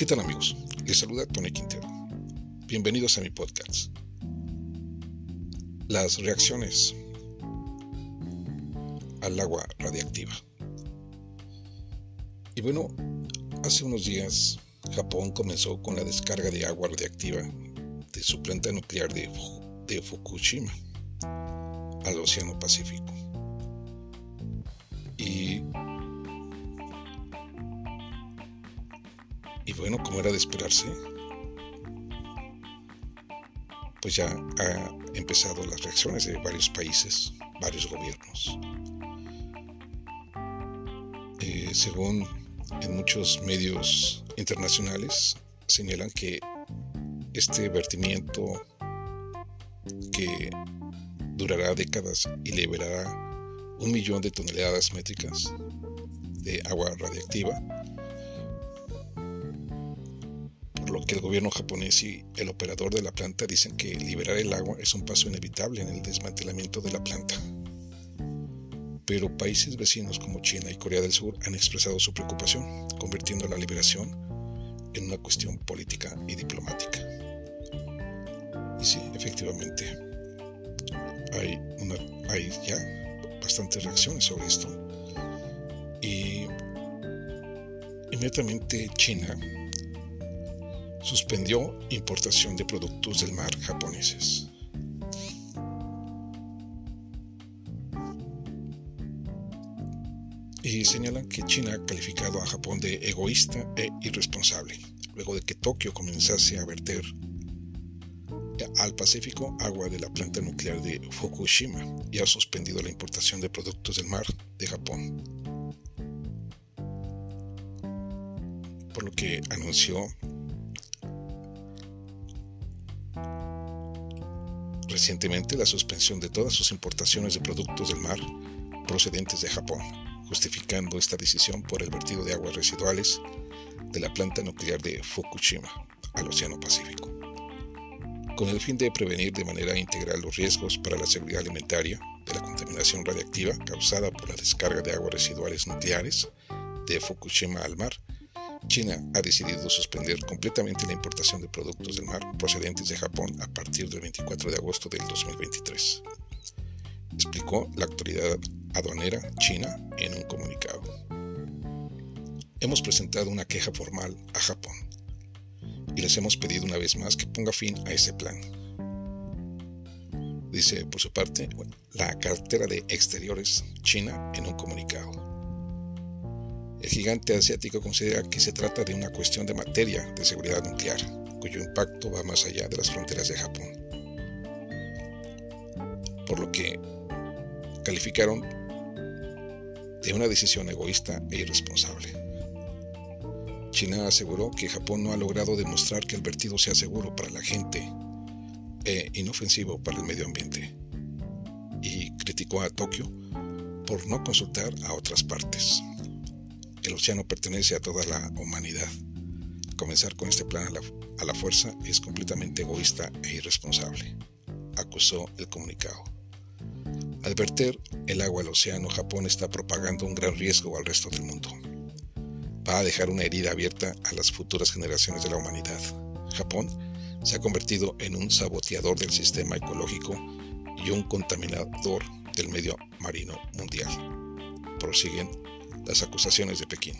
¿Qué tal amigos? Les saluda Tony Quintero. Bienvenidos a mi podcast. Las reacciones al agua radiactiva. Y bueno, hace unos días Japón comenzó con la descarga de agua radiactiva de su planta nuclear de, Fukushima al Océano Pacífico. Y bueno, como era de esperarse, pues ya ha empezado las reacciones de varios países, varios gobiernos. Eh, según en muchos medios internacionales, señalan que este vertimiento que durará décadas y liberará un millón de toneladas métricas de agua radiactiva que el gobierno japonés y el operador de la planta dicen que liberar el agua es un paso inevitable en el desmantelamiento de la planta. Pero países vecinos como China y Corea del Sur han expresado su preocupación, convirtiendo la liberación en una cuestión política y diplomática. Y sí, efectivamente, hay, hay ya bastantes reacciones sobre esto. Y inmediatamente China suspendió importación de productos del mar japoneses. Y señalan que China ha calificado a Japón de egoísta e irresponsable, luego de que Tokio comenzase a verter al Pacífico agua de la planta nuclear de Fukushima y ha suspendido la importación de productos del mar de Japón. Por lo que anunció recientemente la suspensión de todas sus importaciones de productos del mar procedentes de Japón, justificando esta decisión por el vertido de aguas residuales de la planta nuclear de Fukushima al Océano Pacífico. Con el fin de prevenir de manera integral los riesgos para la seguridad alimentaria de la contaminación radiactiva causada por la descarga de aguas residuales nucleares de Fukushima al mar, China ha decidido suspender completamente la importación de productos del mar procedentes de Japón a partir del 24 de agosto del 2023, explicó la autoridad aduanera china en un comunicado. Hemos presentado una queja formal a Japón y les hemos pedido una vez más que ponga fin a ese plan. Dice por su parte la cartera de exteriores china en un comunicado. El gigante asiático considera que se trata de una cuestión de materia de seguridad nuclear, cuyo impacto va más allá de las fronteras de Japón. Por lo que calificaron de una decisión egoísta e irresponsable. China aseguró que Japón no ha logrado demostrar que el vertido sea seguro para la gente e inofensivo para el medio ambiente, y criticó a Tokio por no consultar a otras partes. El océano pertenece a toda la humanidad. Comenzar con este plan a la, fuerza es completamente egoísta e irresponsable, acusó el comunicado. Al verter el agua al océano, Japón está propagando un gran riesgo al resto del mundo. Va a dejar una herida abierta a las futuras generaciones de la humanidad. Japón se ha convertido en un saboteador del sistema ecológico y un contaminador del medio marino mundial. Prosiguen las acusaciones de Pekín.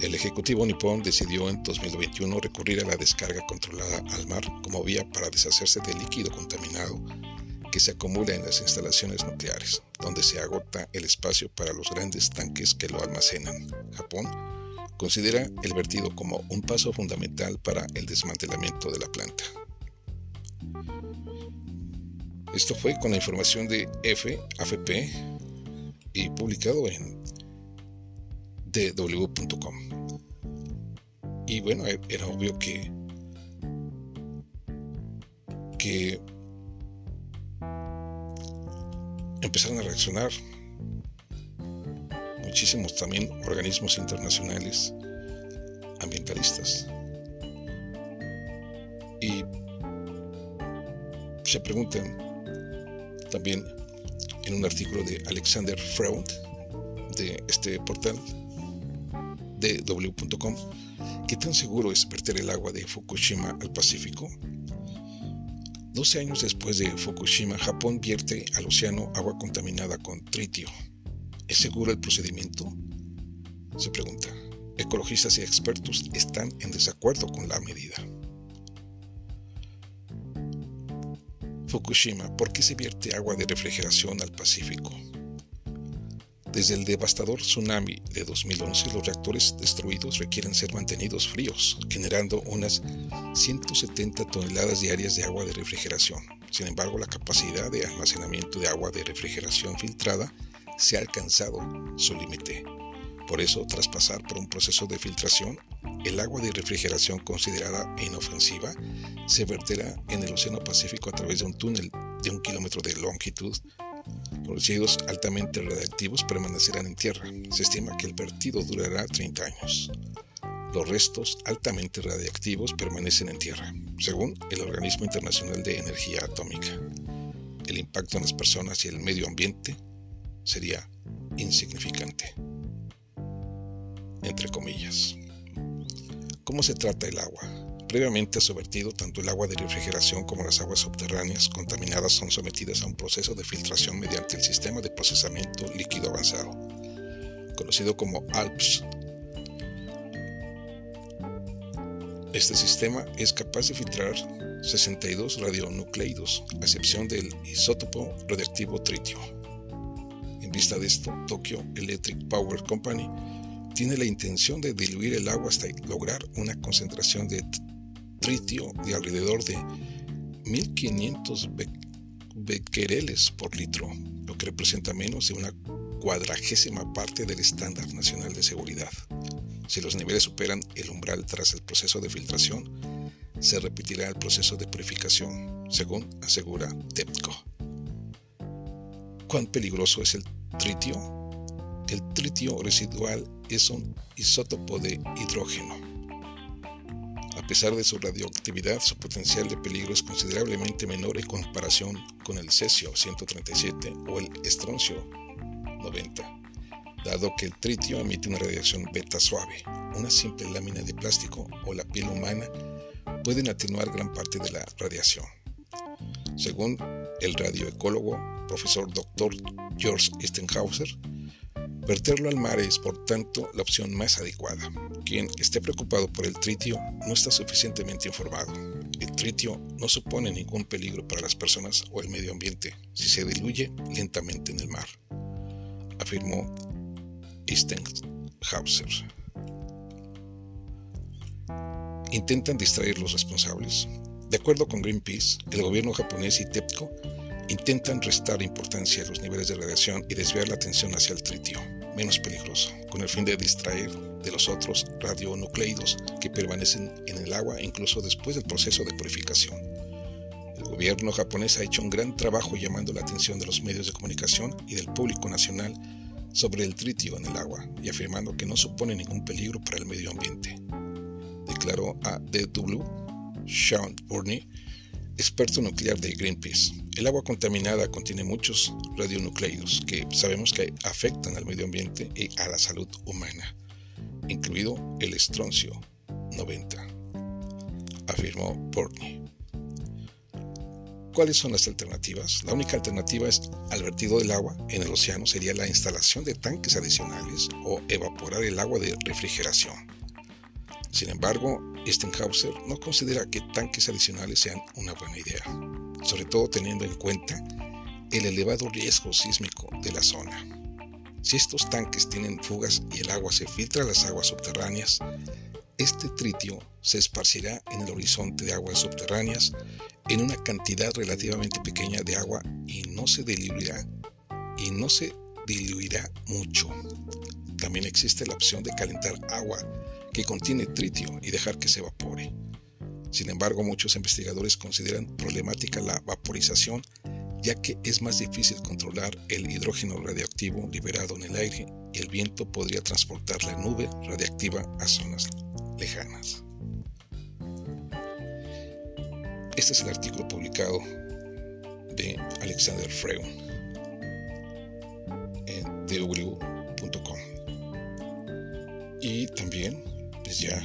El Ejecutivo nipón decidió en 2021 recurrir a la descarga controlada al mar como vía para deshacerse del líquido contaminado que se acumula en las instalaciones nucleares, donde se agota el espacio para los grandes tanques que lo almacenan. Japón considera el vertido como un paso fundamental para el desmantelamiento de la planta. Esto fue con la información de F, AFP publicado en dw.com. Y bueno, e-, era obvio que que empezaron a reaccionar muchísimos también organismos internacionales ambientalistas. Y se preguntan también en un artículo de Alexander Freud de este portal de w.com ¿Qué tan seguro es verter el agua de Fukushima al Pacífico? 12 años después de Fukushima, Japón vierte al océano agua contaminada con tritio. ¿Es seguro el procedimiento? Se pregunta. Ecologistas y expertos están en desacuerdo con la medida. Fukushima, ¿por qué se vierte agua de refrigeración al Pacífico? Desde el devastador tsunami de 2011, los reactores destruidos requieren ser mantenidos fríos, generando unas 170 toneladas diarias de agua de refrigeración. Sin embargo, la capacidad de almacenamiento de agua de refrigeración filtrada se ha alcanzado su límite. Por eso, tras pasar por un proceso de filtración, el agua de refrigeración considerada inofensiva se verterá en el Océano Pacífico a través de un túnel de un kilómetro de longitud los residuos altamente radiactivos permanecerán en tierra. Se estima que el vertido durará 30 años. Los restos altamente radiactivos permanecen en tierra, según el Organismo Internacional de Energía Atómica. El impacto en las personas y el medio ambiente sería insignificante. Entre comillas. ¿Cómo se trata el agua? Previamente a su vertido, tanto el agua de refrigeración como las aguas subterráneas contaminadas son sometidas a un proceso de filtración mediante el sistema de procesamiento líquido avanzado, conocido como ALPS. Este sistema es capaz de filtrar 62 radionucleidos, a excepción del isótopo radiactivo tritio. En vista de esto, Tokyo Electric Power Company tiene la intención de diluir el agua hasta lograr una concentración de tritio de alrededor de 1500 becquereles por litro, lo que representa menos de una cuadragésima parte del estándar nacional de seguridad. Si los niveles superan el umbral tras el proceso de filtración, se repetirá el proceso de purificación, según asegura TEPCO. ¿Cuán peligroso es el tritio? El tritio residual es un isótopo de hidrógeno a pesar de su radioactividad, su potencial de peligro es considerablemente menor en comparación con el cesio 137 o el estroncio 90, dado que el tritio emite una radiación beta suave. Una simple lámina de plástico o la piel humana pueden atenuar gran parte de la radiación. Según el radioecólogo profesor Dr. George Stenhauser, Verterlo al mar es, por tanto, la opción más adecuada. Quien esté preocupado por el tritio no está suficientemente informado. El tritio no supone ningún peligro para las personas o el medio ambiente si se diluye lentamente en el mar, afirmó Stenhauser. Intentan distraer los responsables. De acuerdo con Greenpeace, el gobierno japonés y TEPCO intentan restar importancia a los niveles de radiación y desviar la atención hacia el tritio menos peligroso, con el fin de distraer de los otros radionucleidos que permanecen en el agua incluso después del proceso de purificación. El gobierno japonés ha hecho un gran trabajo llamando la atención de los medios de comunicación y del público nacional sobre el tritio en el agua y afirmando que no supone ningún peligro para el medio ambiente. Declaró a DW Sean Burney, experto nuclear de Greenpeace. El agua contaminada contiene muchos radionucleidos que sabemos que afectan al medio ambiente y a la salud humana, incluido el estroncio 90, afirmó Portney. ¿Cuáles son las alternativas? La única alternativa es al vertido del agua en el océano sería la instalación de tanques adicionales o evaporar el agua de refrigeración. Sin embargo, Stenhauser no considera que tanques adicionales sean una buena idea, sobre todo teniendo en cuenta el elevado riesgo sísmico de la zona. Si estos tanques tienen fugas y el agua se filtra a las aguas subterráneas, este tritio se esparcirá en el horizonte de aguas subterráneas en una cantidad relativamente pequeña de agua y no se diluirá y no se diluirá mucho. También existe la opción de calentar agua que contiene tritio y dejar que se evapore. Sin embargo, muchos investigadores consideran problemática la vaporización ya que es más difícil controlar el hidrógeno radiactivo liberado en el aire y el viento podría transportar la nube radiactiva a zonas lejanas. Este es el artículo publicado de Alexander Freud en dw.com. Y también, pues ya.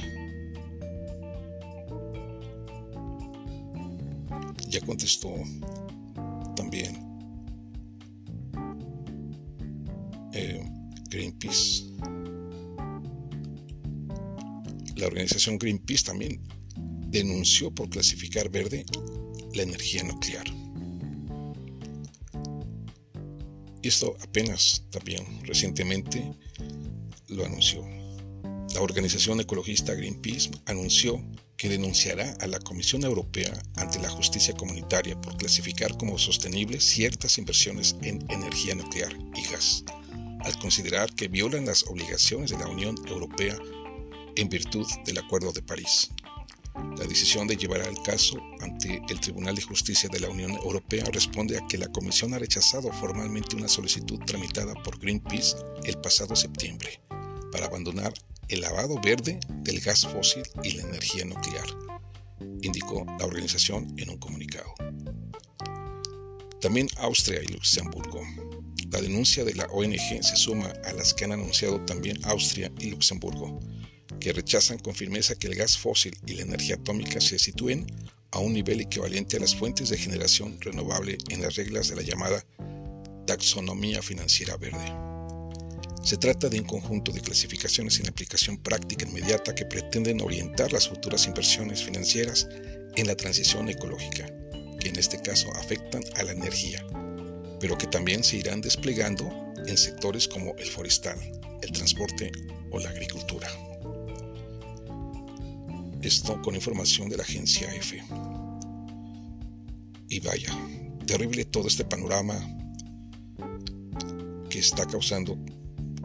Ya contestó también eh, Greenpeace. La organización Greenpeace también denunció por clasificar verde la energía nuclear. Y esto apenas también recientemente lo anunció. La organización ecologista Greenpeace anunció que denunciará a la Comisión Europea ante la justicia comunitaria por clasificar como sostenibles ciertas inversiones en energía nuclear y gas, al considerar que violan las obligaciones de la Unión Europea en virtud del Acuerdo de París. La decisión de llevar el caso ante el Tribunal de Justicia de la Unión Europea responde a que la Comisión ha rechazado formalmente una solicitud tramitada por Greenpeace el pasado septiembre para abandonar el lavado verde del gas fósil y la energía nuclear, indicó la organización en un comunicado. También Austria y Luxemburgo. La denuncia de la ONG se suma a las que han anunciado también Austria y Luxemburgo, que rechazan con firmeza que el gas fósil y la energía atómica se sitúen a un nivel equivalente a las fuentes de generación renovable en las reglas de la llamada taxonomía financiera verde. Se trata de un conjunto de clasificaciones en aplicación práctica inmediata que pretenden orientar las futuras inversiones financieras en la transición ecológica, que en este caso afectan a la energía, pero que también se irán desplegando en sectores como el forestal, el transporte o la agricultura. Esto con información de la agencia EFE. Y vaya, terrible todo este panorama que está causando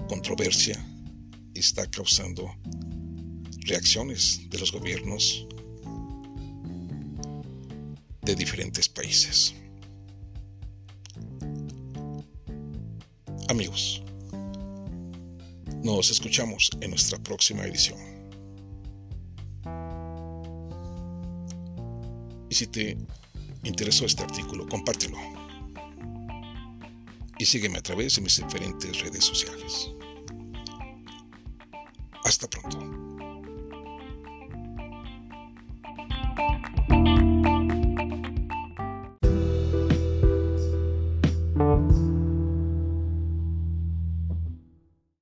controversia, está causando reacciones de los gobiernos de diferentes países. Amigos, nos escuchamos en nuestra próxima edición. Y si te interesó este artículo, compártelo. Y sígueme a través de mis diferentes redes sociales. Hasta pronto.